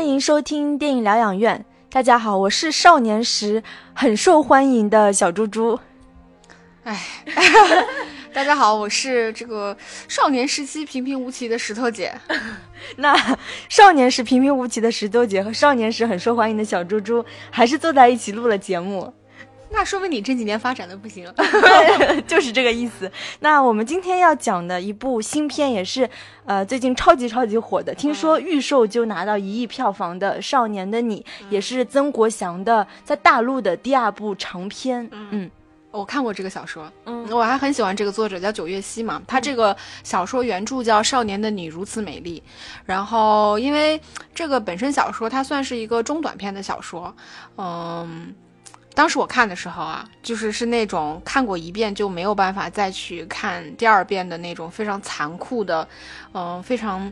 欢迎收听电影疗养院。大家好，我是少年时很受欢迎的小猪猪。哎，大家好，我是这个少年时期平平无奇的石头姐。那少年时平平无奇的石头姐和少年时很受欢迎的小猪猪，还是坐在一起录了节目。那说明你这几年发展的不行，就是这个意思。那我们今天要讲的一部新片，也是呃最近超级超级火的，听说预售就拿到一亿票房的《少年的你》，也是曾国祥的在大陆的第二部长片。嗯，我看过这个小说，嗯，我还很喜欢这个作者叫九月溪嘛。他这个小说原著叫《少年的你如此美丽》，然后因为这个本身小说它算是一个中短篇的小说，嗯。当时我看的时候啊，就是是那种看过一遍就没有办法再去看第二遍的那种非常残酷的，嗯，非常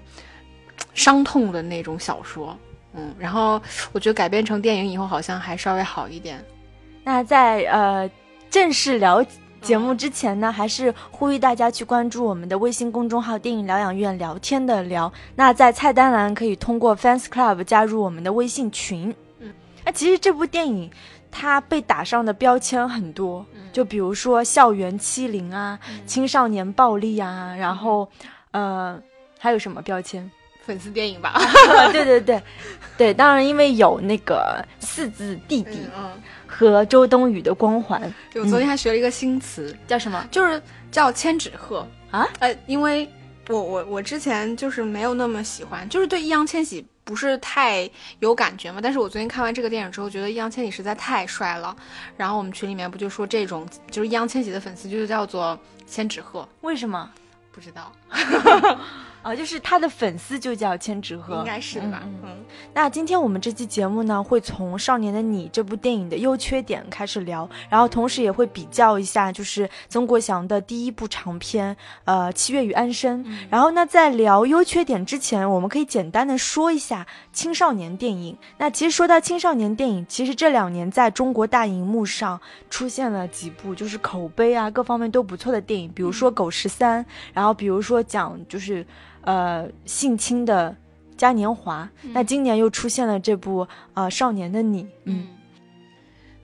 伤痛的那种小说，嗯，然后我觉得改编成电影以后好像还稍微好一点。那在呃正式聊节目之前呢，还是呼吁大家去关注我们的微信公众号“电影疗养院聊天的聊”。那在菜单栏可以通过 Fans Club 加入我们的微信群。嗯，那其实这部电影。它被打上的标签很多，就比如说校园欺凌啊、青少年暴力啊，然后，呃，还有什么标签？粉丝电影吧？对对对，对，当然因为有那个四字弟弟和周冬雨的光环。我昨天还学了一个新词，叫什么？就是叫千纸鹤啊？呃，因为我我我之前就是没有那么喜欢，就是对易烊千玺。不是太有感觉嘛？但是我昨天看完这个电影之后，觉得易烊千玺实在太帅了。然后我们群里面不就说这种就是易烊千玺的粉丝就叫做千纸鹤？为什么？不知道。啊，就是他的粉丝就叫千纸鹤，应该是吧？嗯，那今天我们这期节目呢，会从《少年的你》这部电影的优缺点开始聊，然后同时也会比较一下，就是曾国祥的第一部长片，呃，《七月与安生》。然后那在聊优缺点之前，我们可以简单的说一下青少年电影。那其实说到青少年电影，其实这两年在中国大荧幕上出现了几部，就是口碑啊各方面都不错的电影，比如说《狗十三》，然后比如说讲就是。呃，性侵的嘉年华，那今年又出现了这部呃《少年的你》。嗯，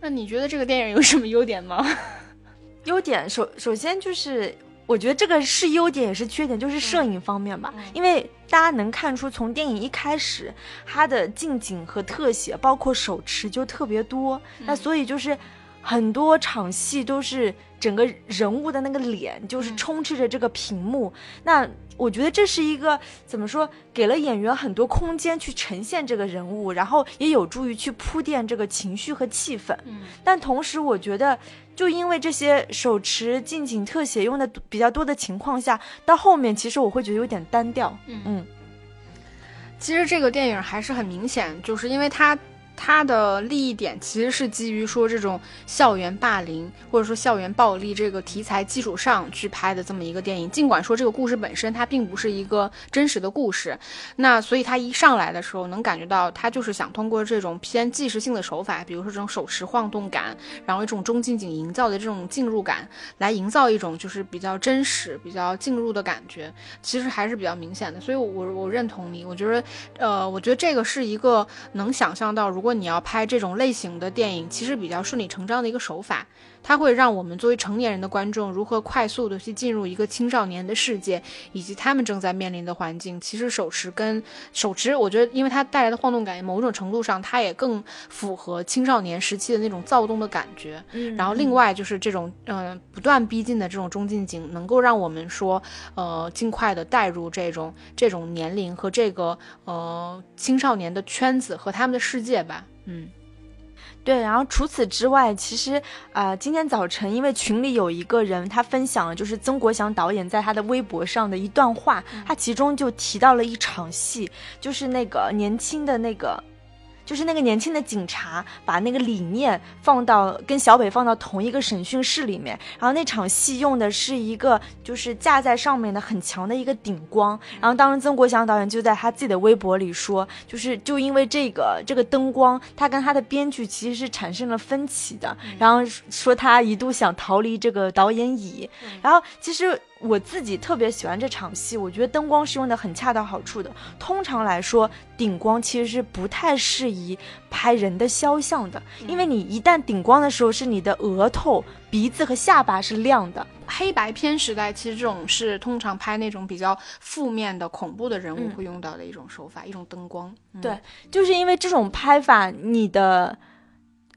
那你觉得这个电影有什么优点吗？优点首首先就是，我觉得这个是优点也是缺点，就是摄影方面吧。因为大家能看出，从电影一开始，它的近景和特写，包括手持就特别多。那所以就是很多场戏都是整个人物的那个脸，就是充斥着这个屏幕。那我觉得这是一个怎么说，给了演员很多空间去呈现这个人物，然后也有助于去铺垫这个情绪和气氛。嗯，但同时我觉得，就因为这些手持近景特写用的比较多的情况下，到后面其实我会觉得有点单调。嗯嗯，其实这个电影还是很明显，就是因为它。它的利益点其实是基于说这种校园霸凌或者说校园暴力这个题材基础上去拍的这么一个电影。尽管说这个故事本身它并不是一个真实的故事，那所以它一上来的时候能感觉到它就是想通过这种偏纪实性的手法，比如说这种手持晃动感，然后一种中近景营造的这种进入感，来营造一种就是比较真实、比较进入的感觉，其实还是比较明显的。所以，我我认同你，我觉得，呃，我觉得这个是一个能想象到如。如果你要拍这种类型的电影，其实比较顺理成章的一个手法，它会让我们作为成年人的观众如何快速的去进入一个青少年的世界，以及他们正在面临的环境。其实手持跟手持，我觉得因为它带来的晃动感，某种程度上它也更符合青少年时期的那种躁动的感觉。嗯，然后另外就是这种嗯不断逼近的这种中近景，能够让我们说呃尽快的带入这种这种年龄和这个呃青少年的圈子和他们的世界吧。嗯，对，然后除此之外，其实啊，今天早晨因为群里有一个人他分享了，就是曾国祥导演在他的微博上的一段话，他其中就提到了一场戏，就是那个年轻的那个。就是那个年轻的警察把那个理念放到跟小北放到同一个审讯室里面，然后那场戏用的是一个就是架在上面的很强的一个顶光，然后当时曾国祥导演就在他自己的微博里说，就是就因为这个这个灯光，他跟他的编剧其实是产生了分歧的，然后说他一度想逃离这个导演椅，然后其实。我自己特别喜欢这场戏，我觉得灯光是用的很恰到好处的。通常来说，顶光其实是不太适宜拍人的肖像的，因为你一旦顶光的时候，是你的额头、鼻子和下巴是亮的。黑白片时代，其实这种是通常拍那种比较负面的恐怖的人物会用到的一种手法，一种灯光。对，就是因为这种拍法，你的。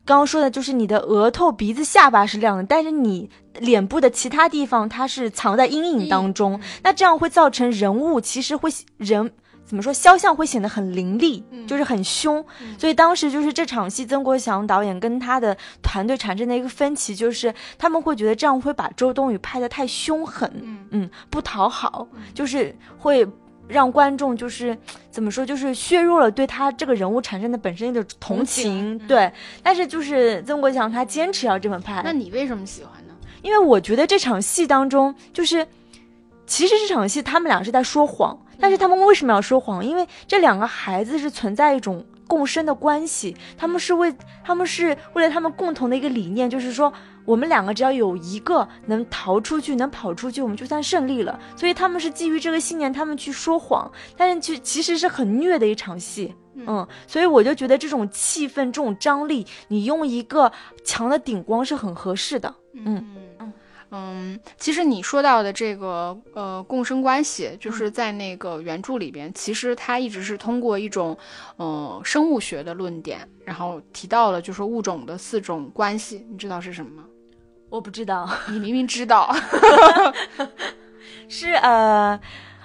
刚刚说的就是你的额头、鼻子、下巴是亮的，但是你脸部的其他地方它是藏在阴影当中，那这样会造成人物其实会人怎么说肖像会显得很凌厉，就是很凶。所以当时就是这场戏，曾国祥导演跟他的团队产生的一个分歧，就是他们会觉得这样会把周冬雨拍得太凶狠，嗯，不讨好，就是会。让观众就是怎么说，就是削弱了对他这个人物产生的本身的同情，对。但是就是曾国强他坚持要这么拍。那你为什么喜欢呢？因为我觉得这场戏当中，就是其实这场戏他们俩是在说谎，但是他们为什么要说谎？因为这两个孩子是存在一种共生的关系，他们是为他们是为了他们共同的一个理念，就是说。我们两个只要有一个能逃出去，能跑出去，我们就算胜利了。所以他们是基于这个信念，他们去说谎，但是其其实是很虐的一场戏。嗯，所以我就觉得这种气氛、这种张力，你用一个强的顶光是很合适的。嗯。嗯，其实你说到的这个呃共生关系，就是在那个原著里边，其实它一直是通过一种呃生物学的论点，然后提到了就是物种的四种关系，你知道是什么吗？我不知道，你明明知道，是呃。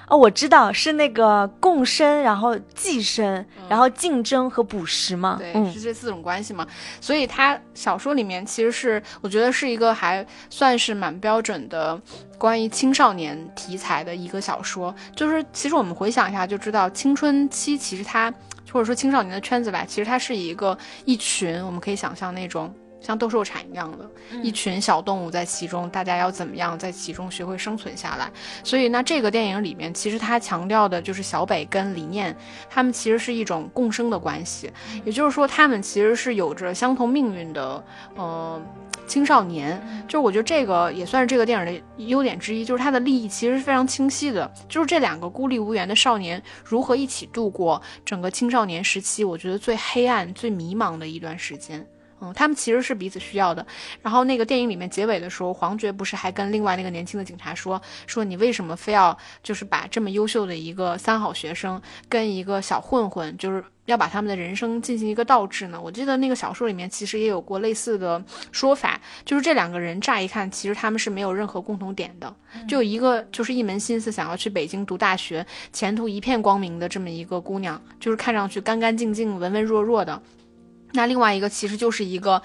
哦，我知道是那个共生，然后寄生，然后竞争和捕食嘛。对，是这四种关系嘛。所以他小说里面其实是，我觉得是一个还算是蛮标准的关于青少年题材的一个小说。就是其实我们回想一下就知道，青春期其实它或者说青少年的圈子吧，其实它是一个一群，我们可以想象那种。像斗兽场一样的一群小动物在其中，大家要怎么样在其中学会生存下来？所以，那这个电影里面，其实它强调的就是小北跟李念，他们其实是一种共生的关系，也就是说，他们其实是有着相同命运的，呃，青少年。就是我觉得这个也算是这个电影的优点之一，就是它的利益其实是非常清晰的，就是这两个孤立无援的少年如何一起度过整个青少年时期，我觉得最黑暗、最迷茫的一段时间。嗯，他们其实是彼此需要的。然后那个电影里面结尾的时候，黄觉不是还跟另外那个年轻的警察说说你为什么非要就是把这么优秀的一个三好学生跟一个小混混，就是要把他们的人生进行一个倒置呢？我记得那个小说里面其实也有过类似的说法，就是这两个人乍一看其实他们是没有任何共同点的，就一个就是一门心思想要去北京读大学，前途一片光明的这么一个姑娘，就是看上去干干净净、文文弱弱的。那另外一个其实就是一个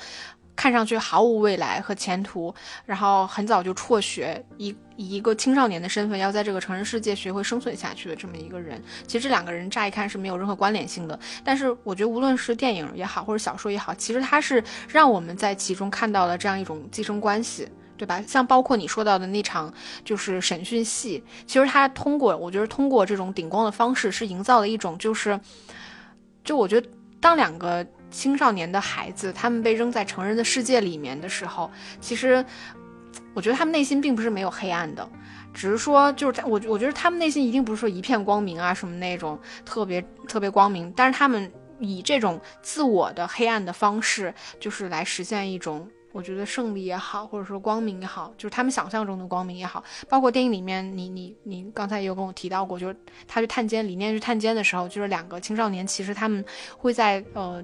看上去毫无未来和前途，然后很早就辍学，以以一个青少年的身份要在这个成人世界学会生存下去的这么一个人。其实这两个人乍一看是没有任何关联性的，但是我觉得无论是电影也好，或者小说也好，其实它是让我们在其中看到了这样一种寄生关系，对吧？像包括你说到的那场就是审讯戏，其实它通过我觉得通过这种顶光的方式，是营造了一种就是，就我觉得当两个。青少年的孩子，他们被扔在成人的世界里面的时候，其实，我觉得他们内心并不是没有黑暗的，只是说，就是我，我觉得他们内心一定不是说一片光明啊，什么那种特别特别光明，但是他们以这种自我的黑暗的方式，就是来实现一种，我觉得胜利也好，或者说光明也好，就是他们想象中的光明也好，包括电影里面，你你你刚才也有跟我提到过，就是他去探监，理念去探监的时候，就是两个青少年，其实他们会在呃。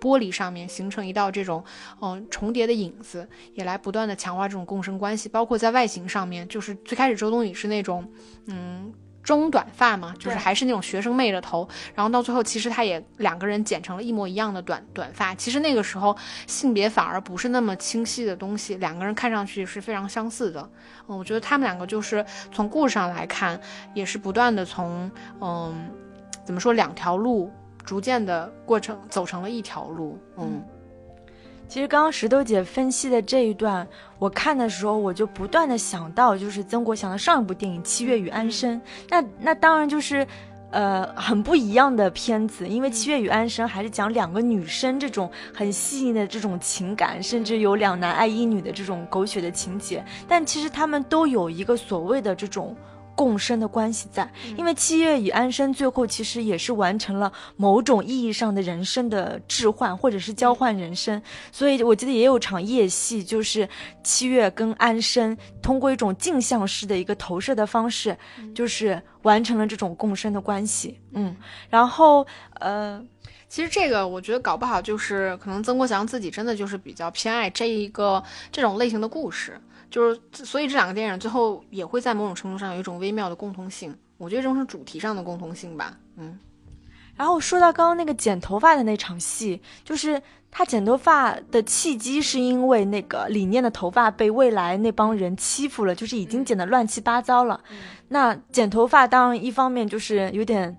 玻璃上面形成一道这种，嗯，重叠的影子，也来不断的强化这种共生关系。包括在外形上面，就是最开始周冬雨是那种，嗯，中短发嘛，就是还是那种学生妹的头，然后到最后其实她也两个人剪成了一模一样的短短发。其实那个时候性别反而不是那么清晰的东西，两个人看上去是非常相似的。嗯，我觉得他们两个就是从故事上来看，也是不断的从，嗯，怎么说两条路。逐渐的过程走成了一条路，嗯，其实刚刚石头姐分析的这一段，我看的时候我就不断的想到，就是曾国祥的上一部电影《七月与安生》，那那当然就是呃，很不一样的片子，因为《七月与安生》还是讲两个女生这种很细腻的这种情感，甚至有两男爱一女的这种狗血的情节，但其实他们都有一个所谓的这种。共生的关系在，因为七月与安生最后其实也是完成了某种意义上的人生的置换，或者是交换人生。所以我记得也有场夜戏，就是七月跟安生通过一种镜像式的一个投射的方式，就是完成了这种共生的关系。嗯，然后呃，其实这个我觉得搞不好就是可能曾国祥自己真的就是比较偏爱这一个这种类型的故事。就是，所以这两个电影最后也会在某种程度上有一种微妙的共通性。我觉得这种是主题上的共通性吧。嗯，然后说到刚刚那个剪头发的那场戏，就是他剪头发的契机是因为那个李念的头发被未来那帮人欺负了，就是已经剪得乱七八糟了。那剪头发当然一方面就是有点，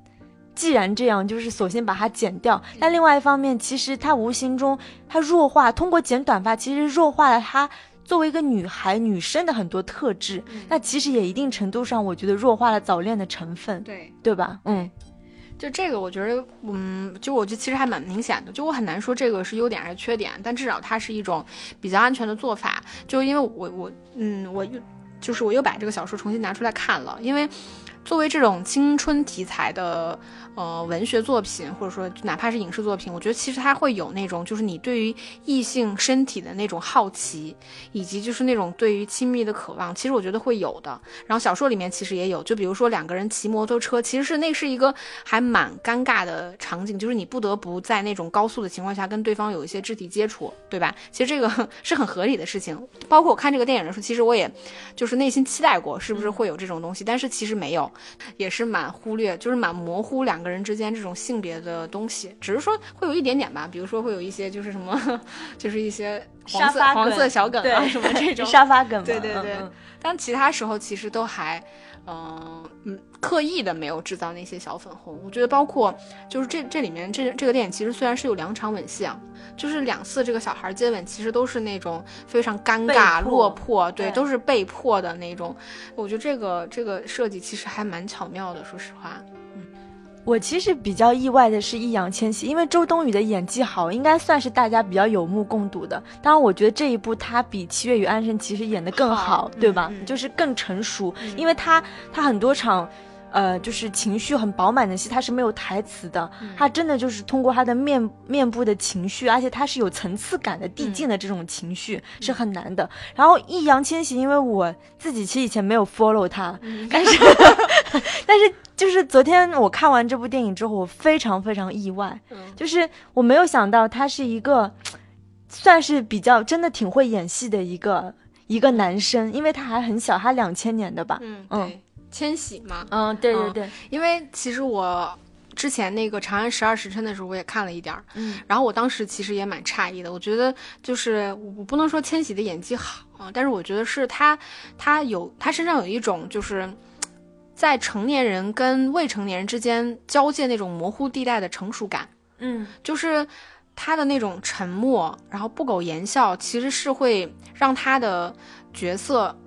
既然这样，就是索性把它剪掉。但另外一方面，其实他无形中他弱化，通过剪短发，其实弱化了他。作为一个女孩、女生的很多特质，那其实也一定程度上，我觉得弱化了早恋的成分，对对吧？嗯，就这个，我觉得，嗯，就我觉得其实还蛮明显的，就我很难说这个是优点还是缺点，但至少它是一种比较安全的做法。就因为我我嗯，我又就是我又把这个小说重新拿出来看了，因为作为这种青春题材的。呃，文学作品或者说哪怕是影视作品，我觉得其实它会有那种，就是你对于异性身体的那种好奇，以及就是那种对于亲密的渴望，其实我觉得会有的。然后小说里面其实也有，就比如说两个人骑摩托车，其实是那是一个还蛮尴尬的场景，就是你不得不在那种高速的情况下跟对方有一些肢体接触，对吧？其实这个 是很合理的事情。包括我看这个电影的时候，其实我也就是内心期待过，是不是会有这种东西，但是其实没有，也是蛮忽略，就是蛮模糊两。两个人之间这种性别的东西，只是说会有一点点吧，比如说会有一些就是什么，就是一些黄色黄色小梗啊什么这种沙发梗，对对对。但其他时候其实都还，嗯嗯，刻意的没有制造那些小粉红。我觉得包括就是这这里面这这个电影其实虽然是有两场吻戏啊，就是两次这个小孩接吻，其实都是那种非常尴尬落魄，对，都是被迫的那种。我觉得这个这个设计其实还蛮巧妙的，说实话。我其实比较意外的是易烊千玺，因为周冬雨的演技好，应该算是大家比较有目共睹的。当然，我觉得这一部他比《七月与安生》其实演的更好，对吧？就是更成熟，因为他他很多场，呃，就是情绪很饱满的戏，他是没有台词的，他真的就是通过他的面面部的情绪，而且他是有层次感的递进的这种情绪是很难的。然后易烊千玺，因为我自己其实以前没有 follow 他，但是 但是。就是昨天我看完这部电影之后，我非常非常意外，就是我没有想到他是一个，算是比较真的挺会演戏的一个一个男生，因为他还很小，他两千年的吧，嗯嗯，千玺嘛，嗯对对对，因为其实我之前那个《长安十二时辰》的时候，我也看了一点儿，嗯，然后我当时其实也蛮诧异的，我觉得就是我不能说千玺的演技好啊，但是我觉得是他他有他身上有一种就是。在成年人跟未成年人之间交界那种模糊地带的成熟感，嗯，就是他的那种沉默，然后不苟言笑，其实是会让他的角色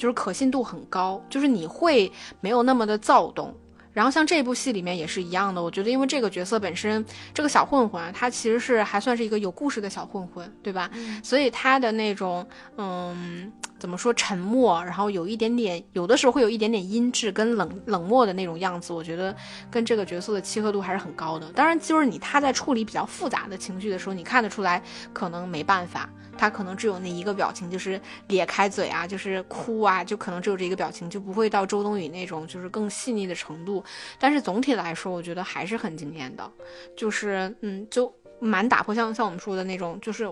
就是可信度很高，就是你会没有那么的躁动。然后像这部戏里面也是一样的，我觉得因为这个角色本身这个小混混啊，他其实是还算是一个有故事的小混混，对吧？所以他的那种嗯。怎么说沉默，然后有一点点，有的时候会有一点点阴质跟冷冷漠的那种样子，我觉得跟这个角色的契合度还是很高的。当然，就是你他在处理比较复杂的情绪的时候，你看得出来，可能没办法，他可能只有那一个表情，就是咧开嘴啊，就是哭啊，就可能只有这一个表情，就不会到周冬雨那种就是更细腻的程度。但是总体来说，我觉得还是很惊艳的，就是嗯，就蛮打破像像我们说的那种，就是。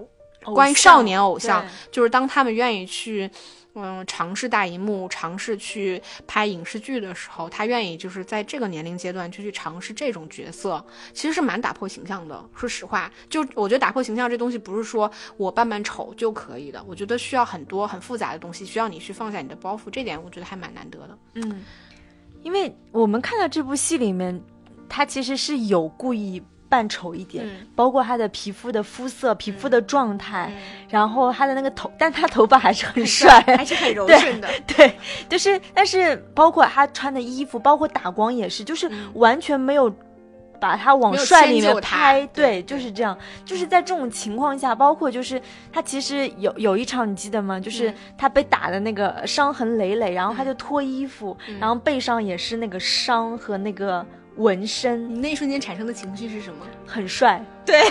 关于少年偶像，就是当他们愿意去，嗯，尝试大荧幕，尝试去拍影视剧的时候，他愿意就是在这个年龄阶段就去尝试这种角色，其实是蛮打破形象的。说实话，就我觉得打破形象这东西不是说我扮扮丑就可以的，我觉得需要很多很复杂的东西，需要你去放下你的包袱，这点我觉得还蛮难得的。嗯，因为我们看到这部戏里面，他其实是有故意。扮丑一点，嗯。包括他的皮肤的肤色、皮肤的状态，嗯。然后他的那个头，但他头发还是很帅，还是很柔顺的。对，就是，但是包括他穿的衣服，包括打光也是，就是嗯。完全没有把他往帅里面拍，对对，就是这样。就是在这种情况下，包括就是他其实有有一场你记得吗？就是嗯。他被打的那个伤痕累累，然后他就脱衣服，嗯。然后背上也是那个伤和那个纹身，你那一瞬间产生的情绪是什么？很帅。对，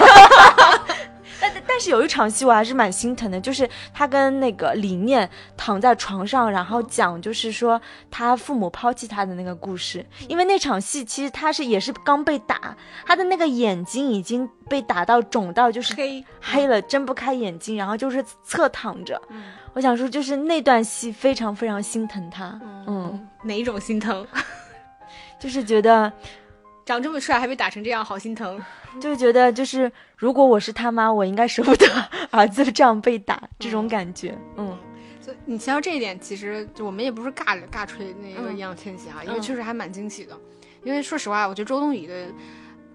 但但是有一场戏我还是蛮心疼的，就是他跟那个李念躺在床上，然后讲就是说他父母抛弃他的那个故事。因为那场戏其实他是也是刚被打，他的那个眼睛已经被打到肿到就是黑黑了，睁不开眼睛，然后就是侧躺着。嗯我想说，就是那段戏非常非常心疼他，嗯，哪一种心疼？就是觉得长这么帅还被打成这样，好心疼。就是觉得就是如果我是他妈，我应该舍不得 儿子这样被打，这种感觉，嗯。所以你提到这一点，其实就我们也不是尬尬吹那个嗯易烊千玺啊，因为嗯确实还蛮惊喜的。因为说实话，我觉得周冬雨的，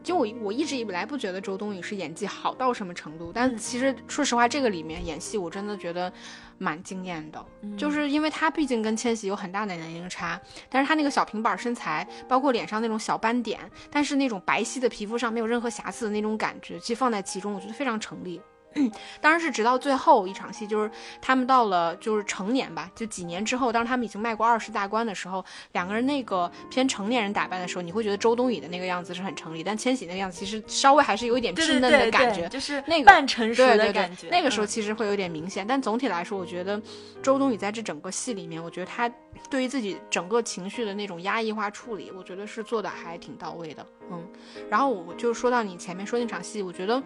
就我我一直以来不觉得周冬雨是演技好到什么程度，但嗯其实说实话，这个里面演戏我真的觉得蛮惊艳的。嗯就是因为她毕竟跟千玺有很大的年龄差，但是她那个小平板身材，包括脸上那种小斑点，但是那种白皙的皮肤上没有任何瑕疵的那种感觉，其实放在其中，我觉得非常成立。当然是直到最后一场戏，就是他们到了就是成年吧，就几年之后，当他们已经迈过二十大关的时候，两个人那个偏成年人打扮的时候，你会觉得周冬雨的那个样子是很成立，但千玺那个样子其实稍微还是有一点稚嫩的感觉。就是那个半成熟的感觉。对，那个时候嗯其实会有点明显，但总体来说，我觉得周冬雨在这整个戏里面，我觉得她对于自己整个情绪的那种压抑化处理，我觉得是做的还挺到位的。嗯，然后我就说到你前面说那场戏，我觉得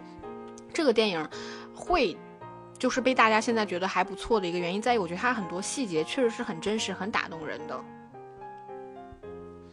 这个电影会。就是被大家现在觉得还不错的一个原因，在于我觉得它很多细节确实是很真实、很打动人的。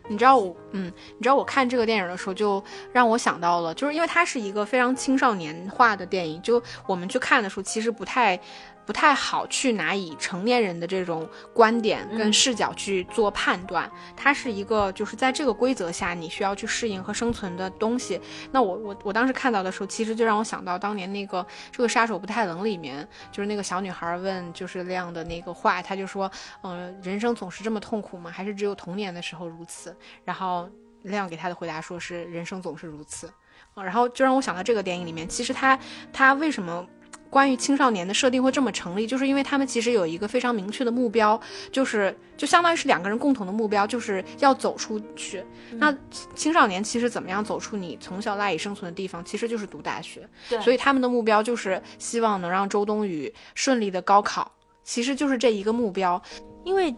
你知道我，嗯，你知道我看这个电影的时候，就让我想到了，就是因为它是一个非常青少年化的电影，就我们去看的时候，其实不太。不太好去拿以成年人的这种观点跟嗯视角去做判断，它是一个就是在这个规则下你需要去适应和生存的东西。那我我我当时看到的时候，其实就让我想到当年那个这个杀手不太冷里面，就是那个小女孩问就是亮的那个话，她就说，嗯、人生总是这么痛苦吗？还是只有童年的时候如此？然后亮给她的回答说是人生总是如此。呃然后就让我想到这个电影里面，其实他他为什么关于青少年的设定会这么成立，就是因为他们其实有一个非常明确的目标，就是就相当于是两个人共同的目标，就是要走出去。那青少年其实怎么样走出你从小赖以生存的地方，其实就是读大学。对所以他们的目标就是希望能让周冬雨顺利的高考，其实就是这一个目标。因为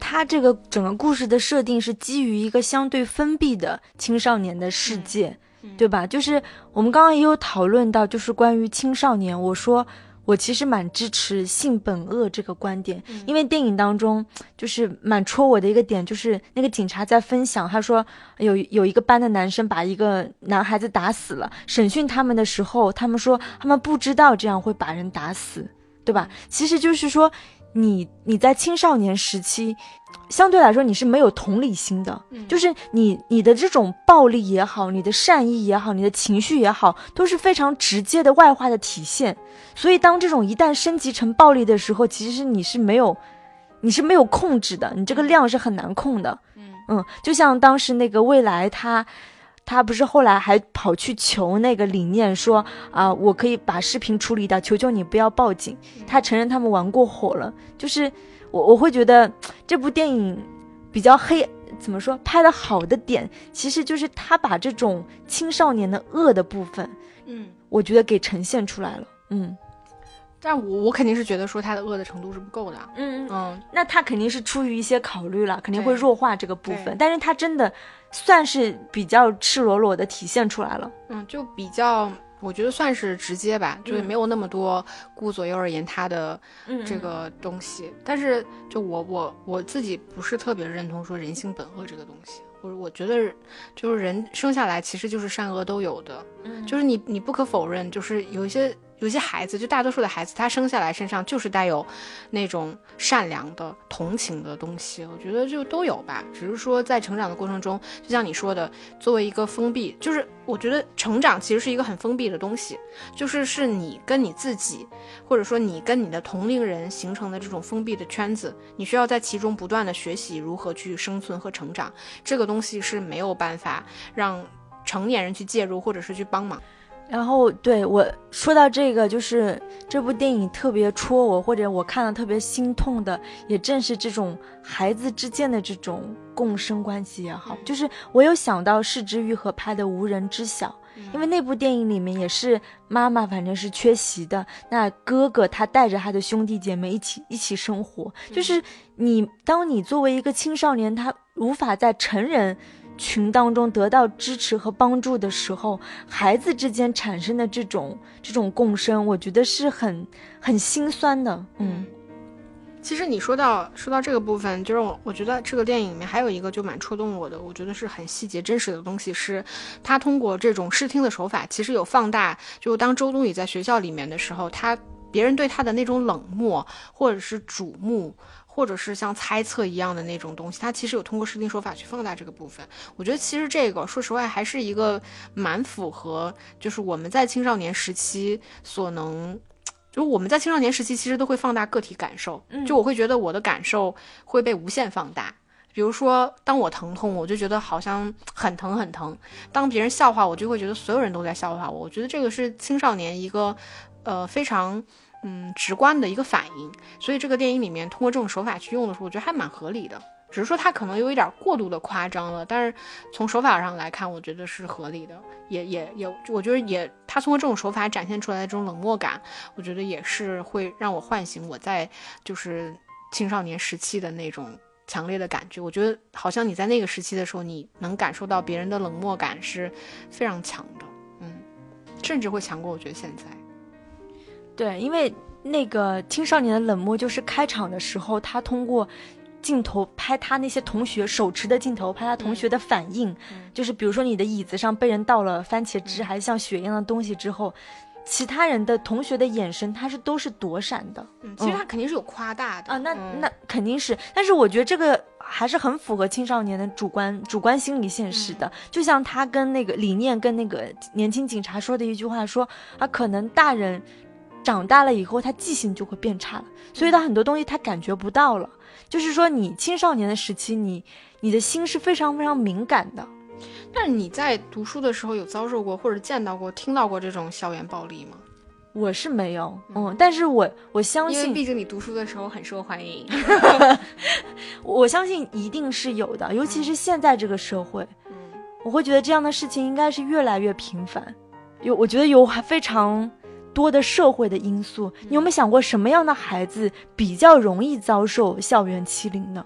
它这个整个故事的设定是基于一个相对封闭的青少年的世界，嗯对吧？就是我们刚刚也有讨论到，就是关于青少年，我说。我其实蛮支持性本恶这个观点，嗯因为电影当中就是蛮戳我的一个点，就是那个警察在分享，他说有有一个班的男生把一个男孩子打死了，审讯他们的时候，他们说他们不知道这样会把人打死，对吧？其实就是说你你在青少年时期，相对来说你是没有同理心的，嗯就是你你的这种暴力也好，你的善意也好，你的情绪也好，都是非常直接的外化的体现。所以当这种一旦升级成暴力的时候，其实你是没有你是没有控制的，你这个量是很难控的。嗯嗯，就像当时那个未来他。他不是后来还跑去求那个理念说啊、我可以把视频处理掉，求求你不要报警。他承认他们玩过火了，就是我我会觉得这部电影比较黑，怎么说拍的好的点，其实就是他把这种青少年的恶的部分，嗯，我觉得给呈现出来了。嗯但我我肯定是觉得说他的恶的程度是不够的。嗯，嗯，那他肯定是出于一些考虑了，肯定会弱化这个部分，但是他真的算是比较赤裸裸的体现出来了。嗯，就比较，我觉得算是直接吧，就是嗯没有那么多顾左右而言他的嗯这个东西。但是，就我我我自己不是特别认同说人性本恶这个东西。我我觉得，就是人生下来其实就是善恶都有的，嗯就是你你不可否认，就是有一些有些孩子，就大多数的孩子，他生下来身上就是带有那种善良的、同情的东西。我觉得就都有吧，只是说在成长的过程中，就像你说的，作为一个封闭，就是我觉得成长其实是一个很封闭的东西，就是是你跟你自己，或者说你跟你的同龄人形成的这种封闭的圈子，你需要在其中不断的学习如何去生存和成长。这个东西是没有办法让成年人去介入或者是去帮忙。然后对我说到这个，就是这部电影特别戳我，或者我看了特别心痛的，也正是这种孩子之间的这种共生关系也好。就是我有想到是之愈合拍的《无人知晓》，因为那部电影里面也是妈妈反正是缺席的，那哥哥他带着他的兄弟姐妹一起一起生活。就是你当你作为一个青少年，他无法在成人。群当中得到支持和帮助的时候，孩子之间产生的这种这种共生，我觉得是很很心酸的。嗯，其实你说到说到这个部分，就是我我觉得这个电影里面还有一个就蛮戳动我的，我觉得是很细节真实的东西，是他通过这种视听的手法，其实有放大。就当周冬雨在学校里面的时候，他别人对他的那种冷漠或者是瞩目。或者是像猜测一样的那种东西，它其实有通过视听手法去放大这个部分。我觉得其实这个说实话还是一个蛮符合，就是我们在青少年时期所能，就是我们在青少年时期其实都会放大个体感受。就我会觉得我的感受会被无限放大。比如说，当我疼痛，我就觉得好像很疼很疼；当别人笑话我，就会觉得所有人都在笑话我。我觉得这个是青少年一个呃非常。嗯，直观的一个反应，所以这个电影里面通过这种手法去用的时候，我觉得还蛮合理的。只是说它可能有一点过度的夸张了，但是从手法上来看，我觉得是合理的。也也也，我觉得也，他通过这种手法展现出来的这种冷漠感，我觉得也是会让我唤醒我在就是青少年时期的那种强烈的感觉。我觉得好像你在那个时期的时候，你能感受到别人的冷漠感是非常强的，嗯，甚至会强过我觉得现在。对，因为那个青少年的冷漠，就是开场的时候，他通过镜头拍他那些同学手持的镜头拍他同学的反应，就是比如说你的椅子上被人倒了番茄汁，还是像血一样的东西之后，其他人的同学的眼神他是都是躲闪的。嗯，其实他肯定是有夸大的啊，那那肯定是，但是我觉得这个还是很符合青少年的主观主观心理现实的。就像他跟那个理念跟那个年轻警察说的一句话，说啊，可能大人。长大了以后，他记性就会变差了，所以他很多东西他感觉不到了。就是说，你青少年的时期，你你的心是非常非常敏感的。但是你在读书的时候有遭受过或者见到过、听到过这种校园暴力吗？我是没有，嗯，但是我我相信，因为毕竟你读书的时候很受欢迎，我相信一定是有的，尤其是现在这个社会，嗯，我会觉得这样的事情应该是越来越频繁。有，我觉得有非常。多的社会的因素，你有没有想过什么样的孩子比较容易遭受校园欺凌呢？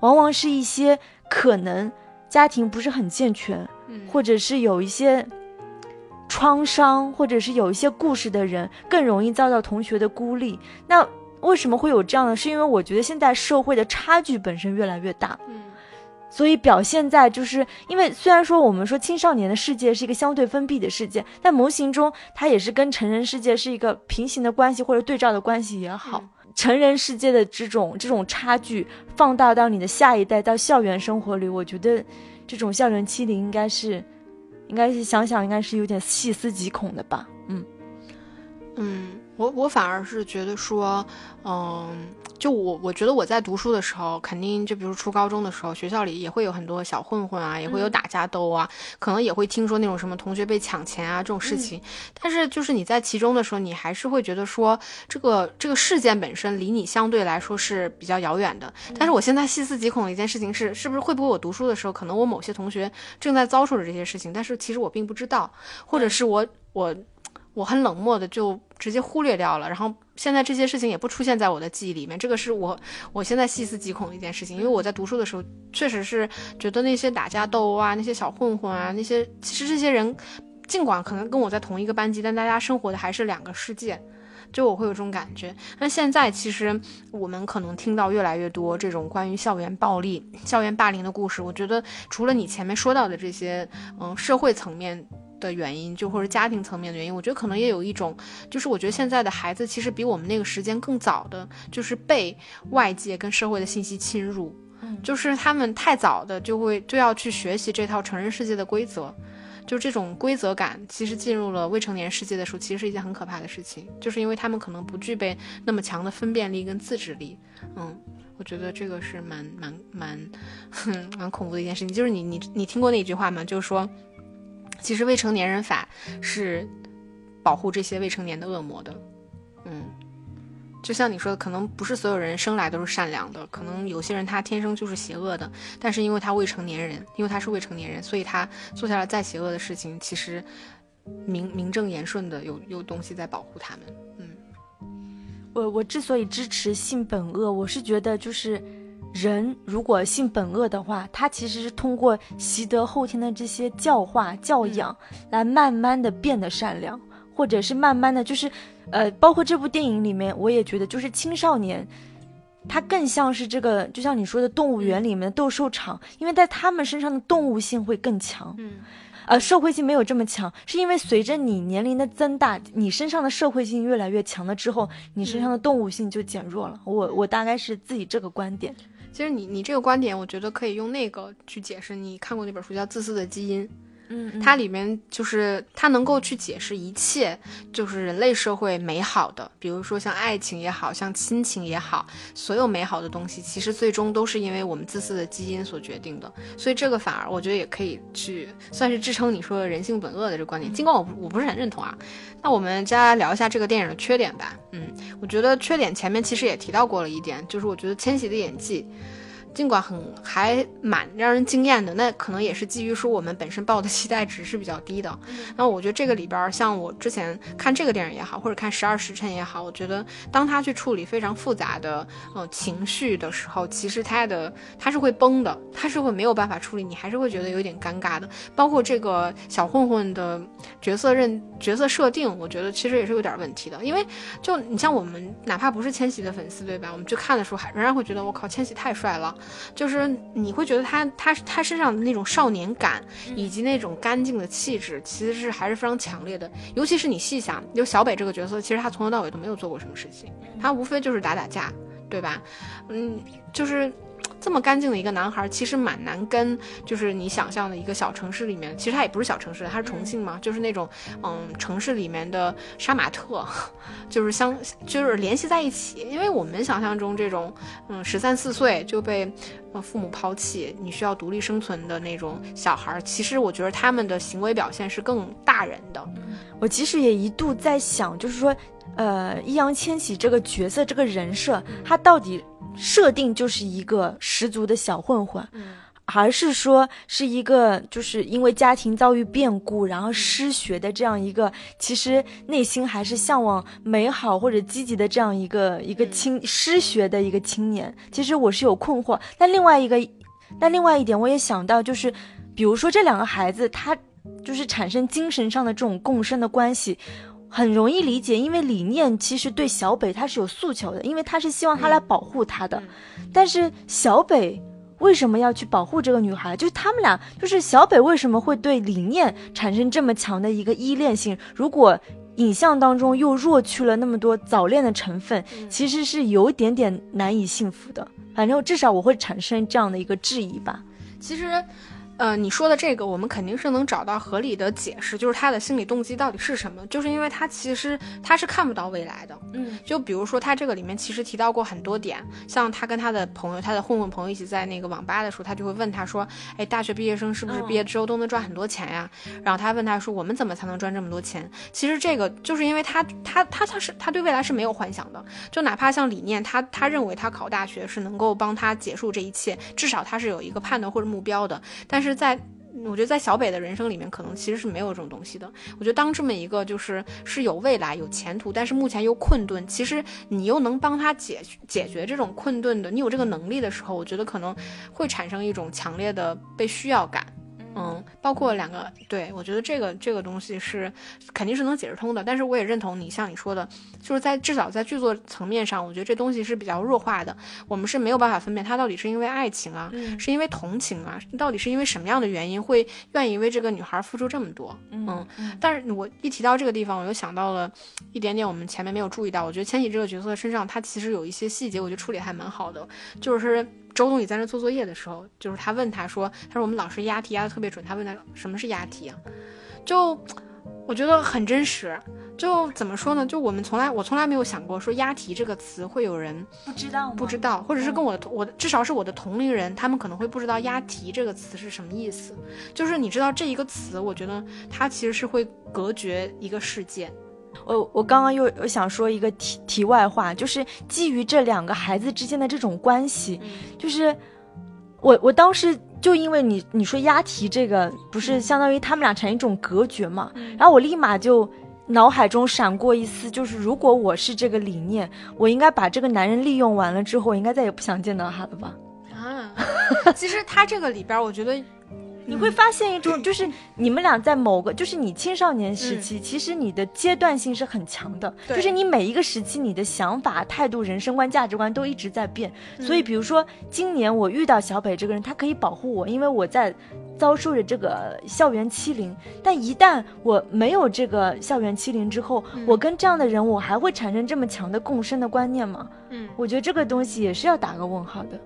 往往是一些可能家庭不是很健全，或者是有一些创伤，或者是有一些故事的人，更容易遭到同学的孤立。那为什么会有这样呢？是因为我觉得现在社会的差距本身越来越大。所以表现在就是，因为虽然说我们说青少年的世界是一个相对封闭的世界，但模型中它也是跟成人世界是一个平行的关系或者对照的关系也好。成人世界的这种这种差距放大到你的下一代到校园生活里，我觉得这种校园欺凌应该是，应该是想想应该是有点细思极恐的吧。嗯嗯，我我反而是觉得说，嗯。就我，我觉得我在读书的时候，肯定就比如初高中的时候，学校里也会有很多小混混啊，也会有打架斗啊，可能也会听说那种什么同学被抢钱啊这种事情。但是就是你在其中的时候，你还是会觉得说，这个这个事件本身离你相对来说是比较遥远的。但是我现在细思极恐的一件事情是，是不是会不会我读书的时候，可能我某些同学正在遭受着这些事情，但是其实我并不知道，或者是我我。我很冷漠的就直接忽略掉了，然后现在这些事情也不出现在我的记忆里面。这个是我我现在细思极恐的一件事情，因为我在读书的时候确实是觉得那些打架斗殴啊，那些小混混啊，那些其实这些人尽管可能跟我在同一个班级，但大家生活的还是两个世界，就我会有这种感觉。那现在其实我们可能听到越来越多这种关于校园暴力、校园霸凌的故事。我觉得除了你前面说到的这些，嗯，社会层面。的原因，就或者家庭层面的原因，我觉得可能也有一种，就是我觉得现在的孩子其实比我们那个时间更早的，就是被外界跟社会的信息侵入，就是他们太早的就会就要去学习这套成人世界的规则。就这种规则感，其实进入了未成年世界的时候，其实是一件很可怕的事情，就是因为他们可能不具备那么强的分辨力跟自制力。嗯，我觉得这个是蛮蛮蛮 蛮恐怖的一件事情。就是你你你听过那句话吗？就是说，其实未成年人法是保护这些未成年的恶魔的。嗯。就像你说的，可能不是所有人生来都是善良的，可能有些人他天生就是邪恶的。但是因为他未成年人，因为他是未成年人，所以他做下了再邪恶的事情，其实名名正言顺的有有东西在保护他们。嗯，我我之所以支持性本恶，我是觉得就是人如果性本恶的话，他其实是通过习得后天的这些教化教养，来慢慢的变得善良。或者是慢慢的就是，呃，包括这部电影里面，我也觉得就是青少年，他更像是这个，就像你说的动物园里面的斗兽场，因为在他们身上的动物性会更强，嗯，呃，社会性没有这么强，是因为随着你年龄的增大，你身上的社会性越来越强了之后，你身上的动物性就减弱了。我我大概是自己这个观点。其实你你这个观点，我觉得可以用那个去解释。你看过那本书叫《自私的基因》。嗯，它里面就是它能够去解释一切，就是人类社会美好的，比如说像爱情也好像亲情也好，所有美好的东西，其实最终都是因为我们自私的基因所决定的。所以这个反而我觉得也可以去算是支撑你说的人性本恶的这个观点，尽管我我不是很认同啊。那我们接下来聊一下这个电影的缺点吧。嗯，我觉得缺点前面其实也提到过了一点，就是我觉得千玺的演技。尽管很还蛮让人惊艳的，那可能也是基于说我们本身抱的期待值是比较低的。那我觉得这个里边，像我之前看这个电影也好，或者看《十二时辰》也好，我觉得当他去处理非常复杂的呃情绪的时候，其实他的他是会崩的，他是会没有办法处理，你还是会觉得有点尴尬的。包括这个小混混的角色认角色设定，我觉得其实也是有点问题的。因为就你像我们哪怕不是千玺的粉丝，对吧？我们去看的时候，还仍然会觉得我靠，千玺太帅了。就是你会觉得他他他身上的那种少年感，以及那种干净的气质，其实是还是非常强烈的。尤其是你细想，就小北这个角色，其实他从头到尾都没有做过什么事情，他无非就是打打架，对吧？嗯，就是。这么干净的一个男孩，其实蛮难跟，就是你想象的一个小城市里面，其实他也不是小城市，他是重庆嘛，就是那种，嗯，城市里面的杀马特，就是相，就是联系在一起。因为我们想象中这种，嗯，十三四岁就被，父母抛弃，你需要独立生存的那种小孩，其实我觉得他们的行为表现是更大人的。我其实也一度在想，就是说，呃，易烊千玺这个角色，这个人设，他到底。设定就是一个十足的小混混，而是说是一个就是因为家庭遭遇变故，然后失学的这样一个，其实内心还是向往美好或者积极的这样一个一个青失学的一个青年。其实我是有困惑，但另外一个，但另外一点我也想到，就是比如说这两个孩子，他就是产生精神上的这种共生的关系。很容易理解，因为理念其实对小北他是有诉求的，因为他是希望他来保护他的。但是小北为什么要去保护这个女孩？就是他们俩，就是小北为什么会对理念产生这么强的一个依恋性？如果影像当中又弱去了那么多早恋的成分，其实是有一点点难以幸福的。反正至少我会产生这样的一个质疑吧。其实。呃，你说的这个，我们肯定是能找到合理的解释，就是他的心理动机到底是什么？就是因为他其实他是看不到未来的，嗯，就比如说他这个里面其实提到过很多点，像他跟他的朋友，他的混混朋友一起在那个网吧的时候，他就会问他说，哎，大学毕业生是不是毕业之后都能赚很多钱呀？然后他问他说，我们怎么才能赚这么多钱？其实这个就是因为他他他他是他对未来是没有幻想的，就哪怕像理念，他他认为他考大学是能够帮他结束这一切，至少他是有一个判断或者目标的，但是。在，我觉得在小北的人生里面，可能其实是没有这种东西的。我觉得当这么一个就是是有未来、有前途，但是目前又困顿，其实你又能帮他解解决这种困顿的，你有这个能力的时候，我觉得可能会产生一种强烈的被需要感。嗯，包括两个，对我觉得这个这个东西是肯定是能解释通的，但是我也认同你像你说的，就是在至少在剧作层面上，我觉得这东西是比较弱化的，我们是没有办法分辨他到底是因为爱情啊，是因为同情啊，到底是因为什么样的原因会愿意为这个女孩付出这么多，嗯，但是我一提到这个地方，我又想到了一点点我们前面没有注意到，我觉得千玺这个角色身上他其实有一些细节，我觉得处理还蛮好的，就是。周冬雨在那做作业的时候，就是他问他说：“他说我们老师押题押的特别准。”他问他什么是押题啊？就我觉得很真实。就怎么说呢？就我们从来我从来没有想过说押题这个词会有人不知道不知道，或者是跟我的我至少是我的同龄人，他们可能会不知道押题这个词是什么意思。就是你知道这一个词，我觉得它其实是会隔绝一个世界。我我刚刚又又想说一个题题外话，就是基于这两个孩子之间的这种关系，就是我我当时就因为你你说押题这个不是相当于他们俩成一种隔绝嘛，然后我立马就脑海中闪过一丝，就是如果我是这个理念，我应该把这个男人利用完了之后，我应该再也不想见到他了吧？啊，其实他这个里边，我觉得。你会发现一种，就是你们俩在某个，就是你青少年时期，其实你的阶段性是很强的，就是你每一个时期，你的想法、态度、人生观、价值观都一直在变。所以，比如说今年我遇到小北这个人，他可以保护我，因为我在遭受着这个校园欺凌。但一旦我没有这个校园欺凌之后，我跟这样的人，我还会产生这么强的共生的观念吗？嗯，我觉得这个东西也是要打个问号的。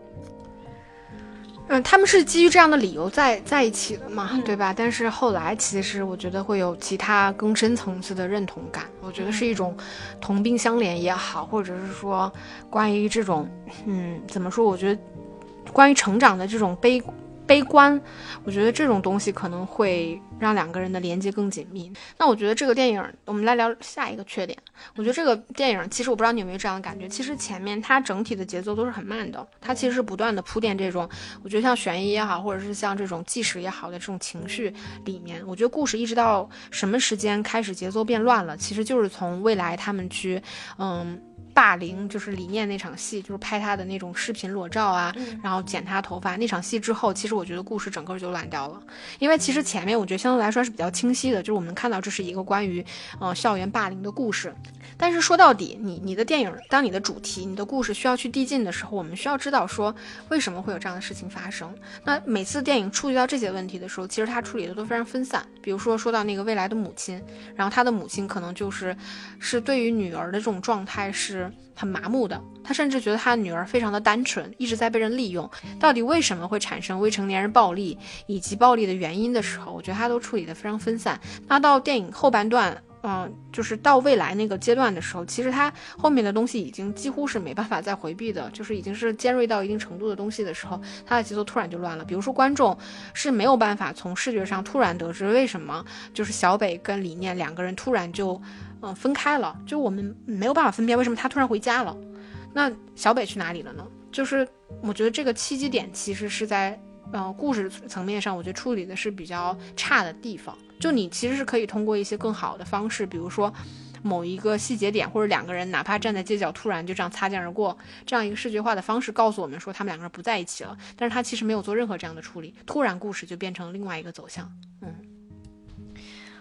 嗯，他们是基于这样的理由在在一起的嘛，对吧？但是后来其实我觉得会有其他更深层次的认同感，我觉得是一种同病相怜也好，或者是说关于这种，嗯，怎么说？我觉得关于成长的这种悲。悲观，我觉得这种东西可能会让两个人的连接更紧密。那我觉得这个电影，我们来聊下一个缺点。我觉得这个电影，其实我不知道你有没有这样的感觉，其实前面它整体的节奏都是很慢的，它其实是不断的铺垫这种，我觉得像悬疑也好，或者是像这种纪实也好的这种情绪里面。我觉得故事一直到什么时间开始节奏变乱了，其实就是从未来他们去，嗯。霸凌就是李念那场戏，就是拍他的那种视频裸照啊，然后剪他头发那场戏之后，其实我觉得故事整个就乱掉了。因为其实前面我觉得相对来说是比较清晰的，就是我们看到这是一个关于呃校园霸凌的故事。但是说到底，你你的电影，当你的主题、你的故事需要去递进的时候，我们需要知道说为什么会有这样的事情发生。那每次电影触及到这些问题的时候，其实它处理的都非常分散。比如说说到那个未来的母亲，然后他的母亲可能就是是对于女儿的这种状态是很麻木的，他甚至觉得他女儿非常的单纯，一直在被人利用。到底为什么会产生未成年人暴力以及暴力的原因的时候，我觉得他都处理的非常分散。那到电影后半段。嗯，就是到未来那个阶段的时候，其实它后面的东西已经几乎是没办法再回避的，就是已经是尖锐到一定程度的东西的时候，它的节奏突然就乱了。比如说，观众是没有办法从视觉上突然得知为什么就是小北跟李念两个人突然就嗯分开了，就我们没有办法分辨为什么他突然回家了，那小北去哪里了呢？就是我觉得这个契机点其实是在呃故事层面上，我觉得处理的是比较差的地方。就你其实是可以通过一些更好的方式，比如说某一个细节点，或者两个人哪怕站在街角突然就这样擦肩而过，这样一个视觉化的方式告诉我们说他们两个人不在一起了。但是他其实没有做任何这样的处理，突然故事就变成另外一个走向。嗯，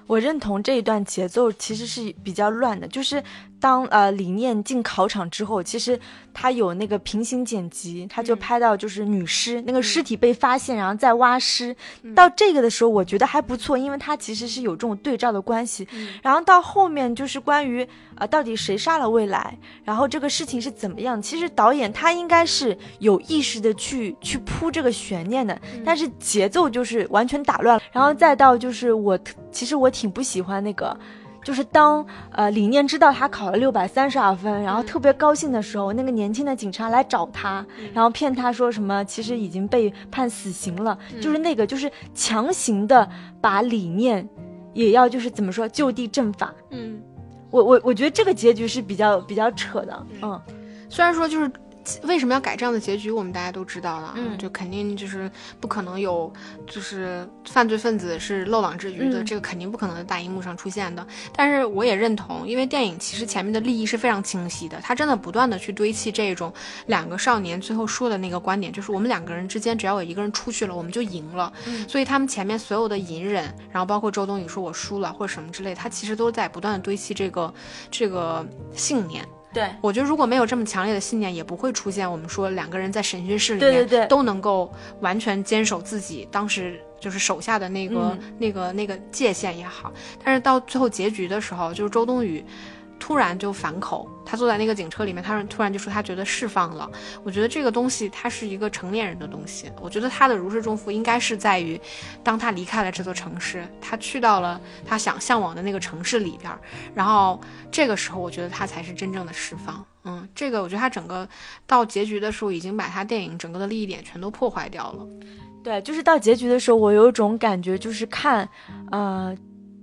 我认同这一段节奏其实是比较乱的，就是当呃李念进考场之后，其实。他有那个平行剪辑，他就拍到就是女尸那个尸体被发现，然后再挖尸。到这个的时候，我觉得还不错，因为他其实是有这种对照的关系。然后到后面就是关于呃到底谁杀了未来，然后这个事情是怎么样？其实导演他应该是有意识的去去铺这个悬念的，但是节奏就是完全打乱了。然后再到就是我其实我挺不喜欢那个。就是当呃李念知道他考了六百三十二分，然后特别高兴的时候，那个年轻的警察来找他，然后骗他说什么其实已经被判死刑了，就是那个就是强行的把李念也要就是怎么说就地正法。嗯，我我我觉得这个结局是比较比较扯的。嗯，虽然说就是。为什么要改这样的结局？我们大家都知道了，嗯就肯定就是不可能有，就是犯罪分子是漏网之鱼的，嗯这个肯定不可能在大荧幕上出现的。但是我也认同，因为电影其实前面的利益是非常清晰的，他真的不断的去堆砌这种两个少年最后说的那个观点，就是我们两个人之间只要有一个人出去了，我们就赢了。嗯所以他们前面所有的隐忍，然后包括周冬雨说我输了或者什么之类，他其实都在不断的堆砌这个这个信念。对，我觉得如果没有这么强烈的信念，也不会出现我们说两个人在审讯室里面对对对都能够完全坚守自己当时就是手下的那个、嗯。那个那个界限也好。但是到最后结局的时候，就是周冬雨突然就反口，他坐在那个警车里面，他突然就说他觉得释放了。我觉得这个东西它是一个成年人的东西，我觉得他的如释重负应该是在于，当他离开了这座城市，他去到了他想向往的那个城市里边，然后这个时候我觉得他才是真正的释放。嗯，这个我觉得他整个到结局的时候，已经把他电影整个的利益点全都破坏掉了。对，就是到结局的时候，我有种感觉，就是看，呃，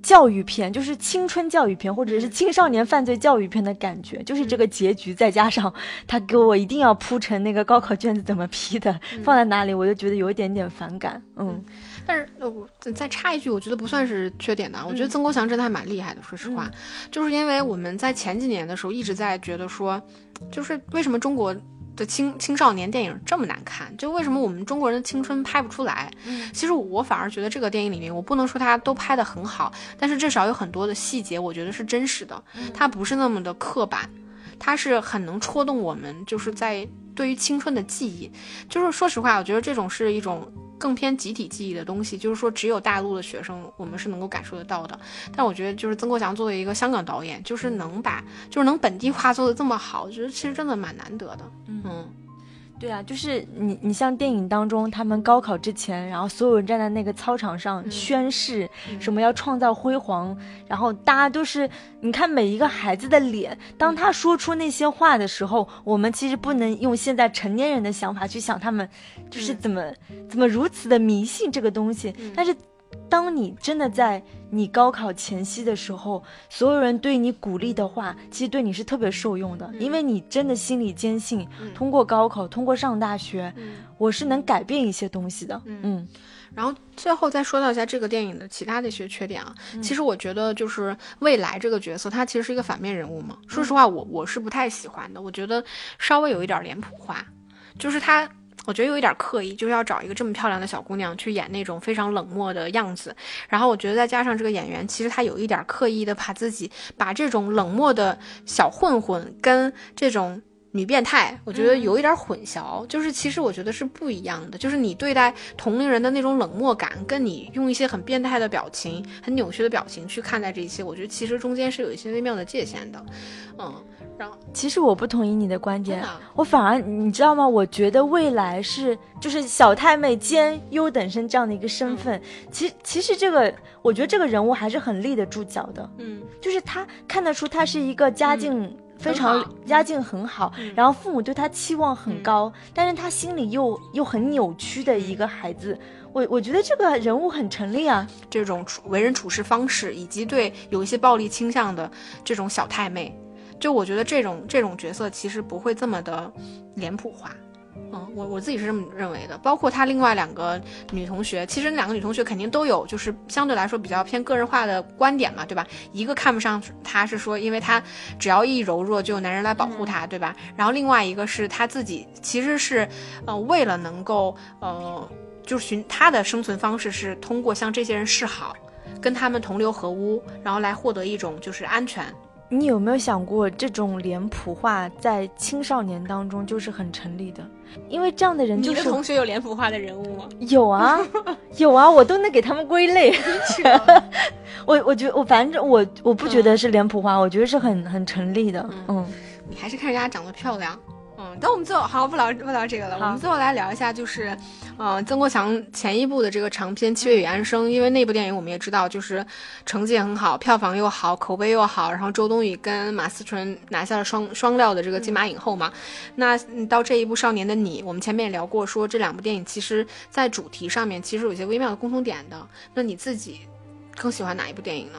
教育片，就是青春教育片，或者是青少年犯罪教育片的感觉，就是这个结局，再加上他给我一定要铺成那个高考卷子怎么批的，放在哪里，我就觉得有一点点反感。嗯。但是再插一句，我觉得不算是缺点的。我觉得曾国祥真的还蛮厉害的，说实话，就是因为我们在前几年的时候一直在觉得说，就是为什么中国的青青少年电影这么难看？就为什么我们中国人的青春拍不出来？嗯其实我反而觉得这个电影里面，我不能说它都拍得很好，但是至少有很多的细节，我觉得是真实的，它不是那么的刻板，它是很能戳动我们，就是在对于青春的记忆。就是说实话，我觉得这种是一种更偏集体记忆的东西，就是说只有大陆的学生我们是能够感受得到的。但我觉得就是曾国祥作为一个香港导演，就是能把就是能本地化做的这么好，我觉得其实真的蛮难得的。嗯对啊，就是你，你像电影当中，他们高考之前，然后所有人站在那个操场上宣誓，什么要创造辉煌，然后大家都是，你看每一个孩子的脸，当他说出那些话的时候，我们其实不能用现在成年人的想法去想他们，就是怎么、怎么如此的迷信这个东西，但是。当你真的在你高考前夕的时候，所有人对你鼓励的话，其实对你是特别受用的，因为你真的心里坚信，通过高考，通过上大学，我是能改变一些东西的。嗯然后最后再说到一下这个电影的其他的一些缺点啊，其实我觉得就是未来这个角色，他其实是一个反面人物嘛。说实话，我我是不太喜欢的，我觉得稍微有一点脸谱化，就是他。我觉得有一点刻意，就是要找一个这么漂亮的小姑娘去演那种非常冷漠的样子。然后我觉得再加上这个演员，其实他有一点刻意的把自己把这种冷漠的小混混跟这种女变态，我觉得有一点混淆。就是其实我觉得是不一样的，就是你对待同龄人的那种冷漠感，跟你用一些很变态的表情、很扭曲的表情去看待这一切，我觉得其实中间是有一些微妙的界限的。嗯，然后其实我不同意你的观点我反而你知道吗？我觉得未来是就是小太妹兼优等生这样的一个身份。其其实这个，我觉得这个人物还是很立得住脚的，嗯就是他看得出他是一个家境。非常家境很好，然后父母对他期望很高，但是他心里又又很扭曲的一个孩子，我我觉得这个人物很成立啊。这种处为人处事方式，以及对有一些暴力倾向的这种小太妹，就我觉得这种这种角色其实不会这么的脸谱化。嗯，我我自己是这么认为的。包括她另外两个女同学，其实两个女同学肯定都有，就是相对来说比较偏个人化的观点嘛，对吧？一个看不上她是说，因为她只要一柔弱，就有男人来保护她，对吧？然后另外一个是她自己其实是，呃，为了能够呃，就是寻她的生存方式是通过向这些人示好，跟他们同流合污，然后来获得一种就是安全。你有没有想过，这种脸谱化在青少年当中就是很成立的？因为这样的人就是你的同学有脸谱化的人物吗？有啊，有啊，我都能给他们归类。我我觉得我反正我我不觉得是脸谱化，我觉得是很很成立的。嗯，你还是看人家长得漂亮。嗯，等我们最后好不聊不聊这个了，我们最后来聊一下，就是，呃，曾国强前一部的这个长片《七月与安生》，因为那部电影我们也知道，就是成绩也很好，票房又好，口碑又好，然后周冬雨跟马思纯拿下了双双料的这个金马影后嘛。那嗯到这一部《少年的你》，我们前面也聊过，说这两部电影其实在主题上面其实有些微妙的共同点的。那你自己更喜欢哪一部电影呢？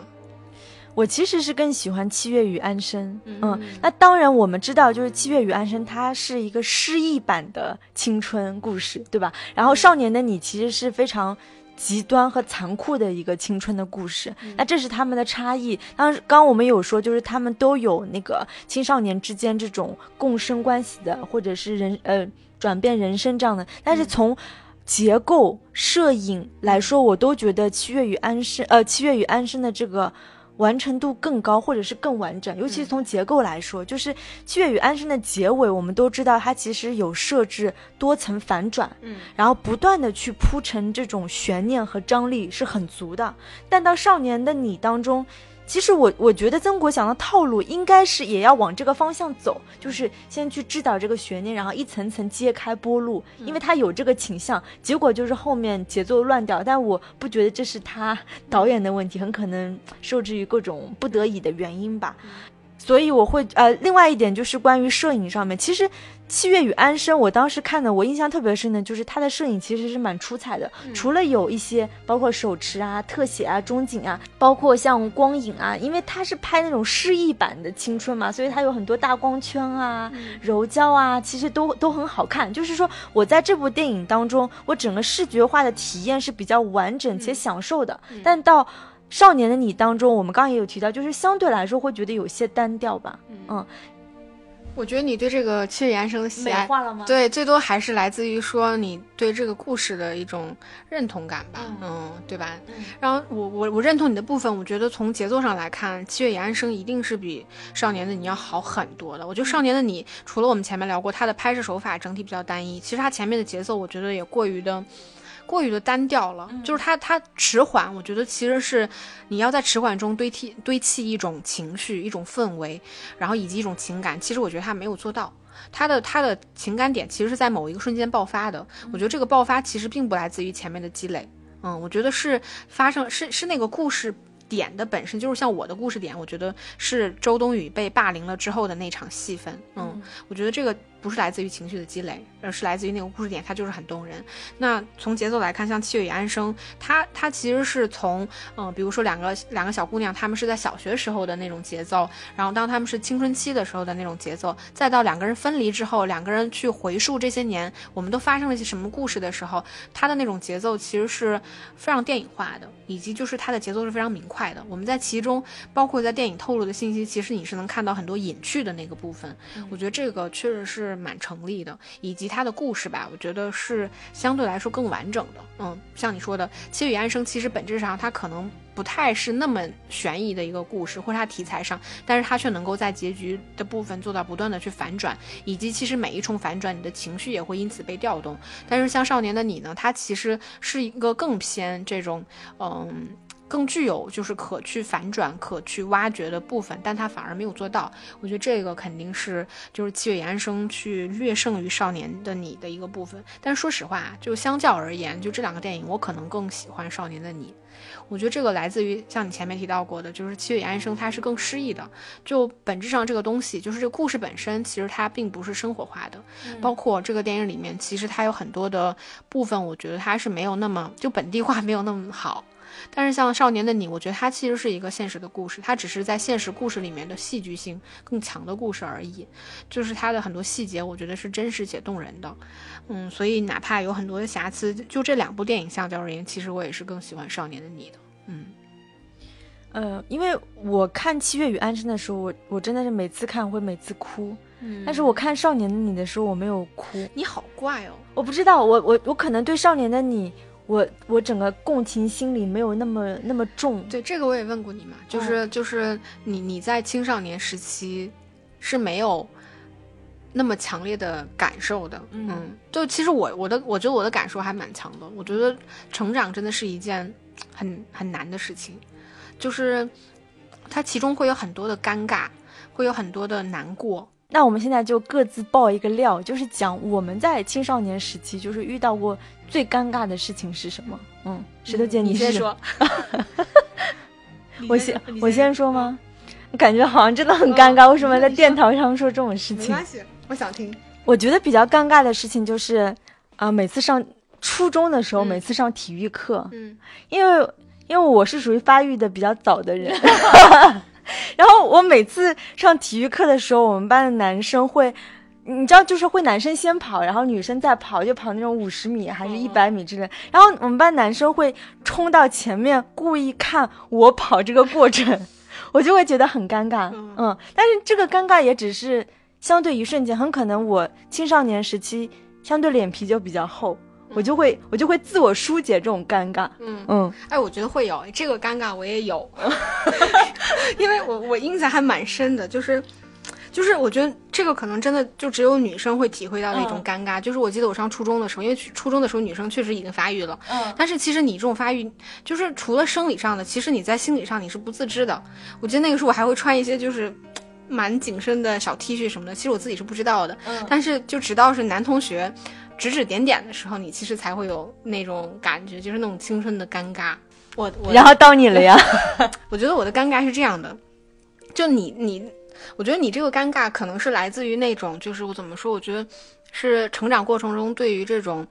我其实是更喜欢《七月与安生》。嗯嗯，那当然我们知道，就是《七月与安生》它是一个诗意版的青春故事，对吧？然后《少年的你》其实是非常。极端和残酷的一个青春的故事，那这是他们的差异。当然，刚刚我们有说，就是他们都有那个青少年之间这种共生关系的，或者是人呃转变人生这样的。但是从结构、摄影来说，我都觉得《七月与安生》呃，《七月与安生》的这个。完成度更高，或者是更完整，尤其是从结构来说，就是《七月与安生》的结尾，我们都知道它其实有设置多层反转，嗯，然后不断的去铺陈这种悬念和张力是很足的。但到《少年的你》当中。其实我我觉得曾国祥的套路应该是也要往这个方向走，就是先去制导这个悬念，然后一层层揭开剥路，因为他有这个倾向。结果就是后面节奏乱掉，但我不觉得这是他导演的问题，很可能受制于各种不得已的原因吧。所以我会呃，另外一点就是关于摄影上面，其实。七月与安生，我当时看的，我印象特别深的就是他的摄影其实是蛮出彩的。除了有一些包括手持啊、特写啊、中景啊，包括像光影啊，因为他是拍那种诗意版的青春嘛，所以他有很多大光圈啊、柔焦啊，其实都都很好看。就是说我在这部电影当中，我整个视觉化的体验是比较完整且享受的。但到少年的你当中，我们刚刚也有提到，就是相对来说会觉得有些单调吧。嗯。我觉得你对这个《七月安生》的喜爱，对，最多还是来自于说你对这个故事的一种认同感吧，嗯，对吧？然后我我我认同你的部分，我觉得从节奏上来看，《七月与安生》一定是比《少年的你》要好很多的。我觉得《少年的你》除了我们前面聊过，它的拍摄手法整体比较单一，其实它前面的节奏我觉得也过于的。过于的单调了，就是它它迟缓，我觉得其实是你要在迟缓中堆砌堆砌一种情绪、一种氛围，然后以及一种情感。其实我觉得他没有做到，他的他的情感点其实是在某一个瞬间爆发的。我觉得这个爆发其实并不来自于前面的积累，嗯，我觉得是发生是是那个故事。点的本身就是像我的故事点，我觉得是周冬雨被霸凌了之后的那场戏份。嗯，我觉得这个不是来自于情绪的积累，而是来自于那个故事点，它就是很动人。那从节奏来看，像《七月与安生》，它它其实是从嗯，比如说两个两个小姑娘，她们是在小学时候的那种节奏，然后当她们是青春期的时候的那种节奏，再到两个人分离之后，两个人去回溯这些年我们都发生了一些什么故事的时候，它的那种节奏其实是非常电影化的，以及就是它的节奏是非常明快。快的，我们在其中，包括在电影透露的信息，其实你是能看到很多隐去的那个部分。我觉得这个确实是蛮成立的，以及它的故事吧，我觉得是相对来说更完整的。嗯，像你说的《七月安生》，其实本质上它可能不太是那么悬疑的一个故事，或者它题材上，但是它却能够在结局的部分做到不断的去反转，以及其实每一重反转，你的情绪也会因此被调动。但是像《少年的你》呢，它其实是一个更偏这种，嗯。更具有就是可去反转、可去挖掘的部分，但他反而没有做到。我觉得这个肯定是就是七月与安生去略胜于少年的你的一个部分。但是说实话，就相较而言，就这两个电影，我可能更喜欢少年的你。我觉得这个来自于像你前面提到过的，就是七月与安生，它是更诗意的。就本质上这个东西，就是这个故事本身，其实它并不是生活化的。包括这个电影里面，其实它有很多的部分，我觉得它是没有那么就本地化，没有那么好。但是像《少年的你》，我觉得它其实是一个现实的故事，它只是在现实故事里面的戏剧性更强的故事而已。就是它的很多细节，我觉得是真实且动人的。嗯，所以哪怕有很多的瑕疵，就这两部电影相较而言，其实我也是更喜欢《少年的你》的。嗯，呃，因为我看《七月与安生》的时候，我我真的是每次看会每次哭。嗯，但是我看《少年的你》的时候，我没有哭。你好怪哦！我不知道，我我我可能对《少年的你》。我我整个共情心理没有那么那么重，对这个我也问过你嘛，就是就是你你在青少年时期是没有那么强烈的感受的，嗯，就其实我我的我觉得我的感受还蛮强的，我觉得成长真的是一件很很难的事情，就是它其中会有很多的尴尬，会有很多的难过。那我们现在就各自爆一个料，就是讲我们在青少年时期就是遇到过最尴尬的事情是什么？嗯，石头姐，你先说。我先我先说吗？感觉好像真的很尴尬。为什么在电台上说这种事情？没关系，我想听。我觉得比较尴尬的事情就是，啊，每次上初中的时候，每次上体育课，嗯，因为。因为我是属于发育的比较早的人，然后我每次上体育课的时候，我们班的男生会。你知道，就是会男生先跑，然后女生再跑，就跑那种五十米还是一百米之类。然后我们班男生会冲到前面，故意看我跑这个过程，我就会觉得很尴尬。嗯，但是这个尴尬也只是相对一瞬间，很可能我青少年时期相对脸皮就比较厚，我就会我就会自我疏解这种尴尬。嗯嗯，哎，我觉得会有这个尴尬，我也有，因为我我印象还蛮深的，就是。就是我觉得这个可能真的就只有女生会体会到那种尴尬。就是我记得我上初中的时候，因为初中的时候女生确实已经发育了，嗯，但是其实你这种发育，就是除了生理上的，其实你在心理上你是不自知的。我记得那个时候我还会穿一些就是蛮紧身的小 T 恤什么的，其实我自己是不知道的，嗯，但是就直到是男同学指指点点的时候，你其实才会有那种感觉，就是那种青春的尴尬。我我然后到你了呀？我觉得我的尴尬是这样的，就你你。我觉得你这个尴尬可能是来自于那种，就是我怎么说？我觉得是成长过程中对于这种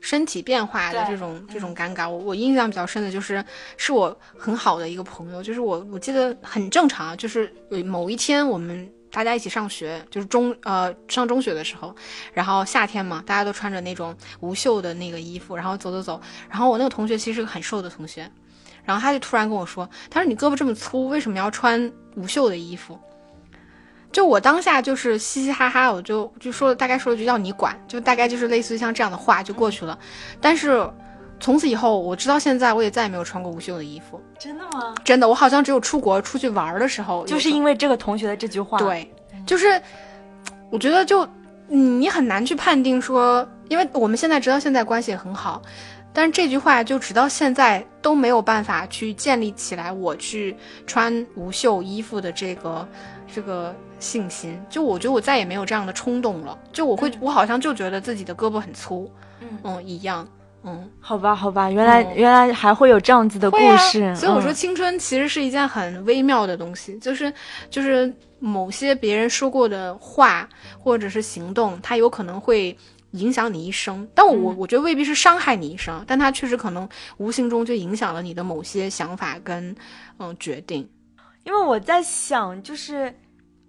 身体变化的这种这种尴尬。我我印象比较深的就是，是我很好的一个朋友，就是我我记得很正常，就是某一天我们大家一起上学，就是中呃上中学的时候，然后夏天嘛，大家都穿着那种无袖的那个衣服，然后走走走，然后我那个同学其实是个很瘦的同学，然后他就突然跟我说，他说你胳膊这么粗，为什么要穿无袖的衣服？就我当下就是嘻嘻哈哈，我就就说大概说了句要你管，就大概就是类似于像这样的话就过去了。但是从此以后，我直到现在我也再也没有穿过无袖的衣服。真的吗？真的，我好像只有出国出去玩的时候，就是因为这个同学的这句话。对，就是我觉得就你很难去判定说，因为我们现在直到现在关系也很好。但是这句话就直到现在都没有办法去建立起来，我去穿无袖衣服的这个这个信心。就我觉得我再也没有这样的冲动了。就我会，我好像就觉得自己的胳膊很粗，嗯嗯一样，嗯，好吧好吧，原来原来还会有这样子的故事。所以我说青春其实是一件很微妙的东西，就是就是某些别人说过的话或者是行动，它有可能会。影响你一生，但我我觉得未必是伤害你一生，但它确实可能无形中就影响了你的某些想法跟嗯决定。因为我在想，就是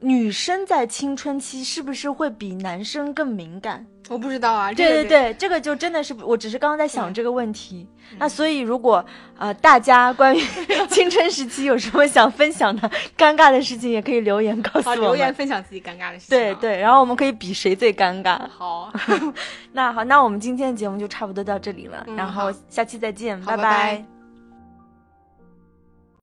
女生在青春期是不是会比男生更敏感？我不知道啊，对对对，这个就真的是，我只是刚刚在想这个问题。那所以，如果呃大家关于青春时期有什么想分享的尴尬的事情，也可以留言告诉我留言分享自己尴尬的事情。对对，然后我们可以比谁最尴尬。好，那好，那我们今天的节目就差不多到这里了，然后下期再见，拜拜。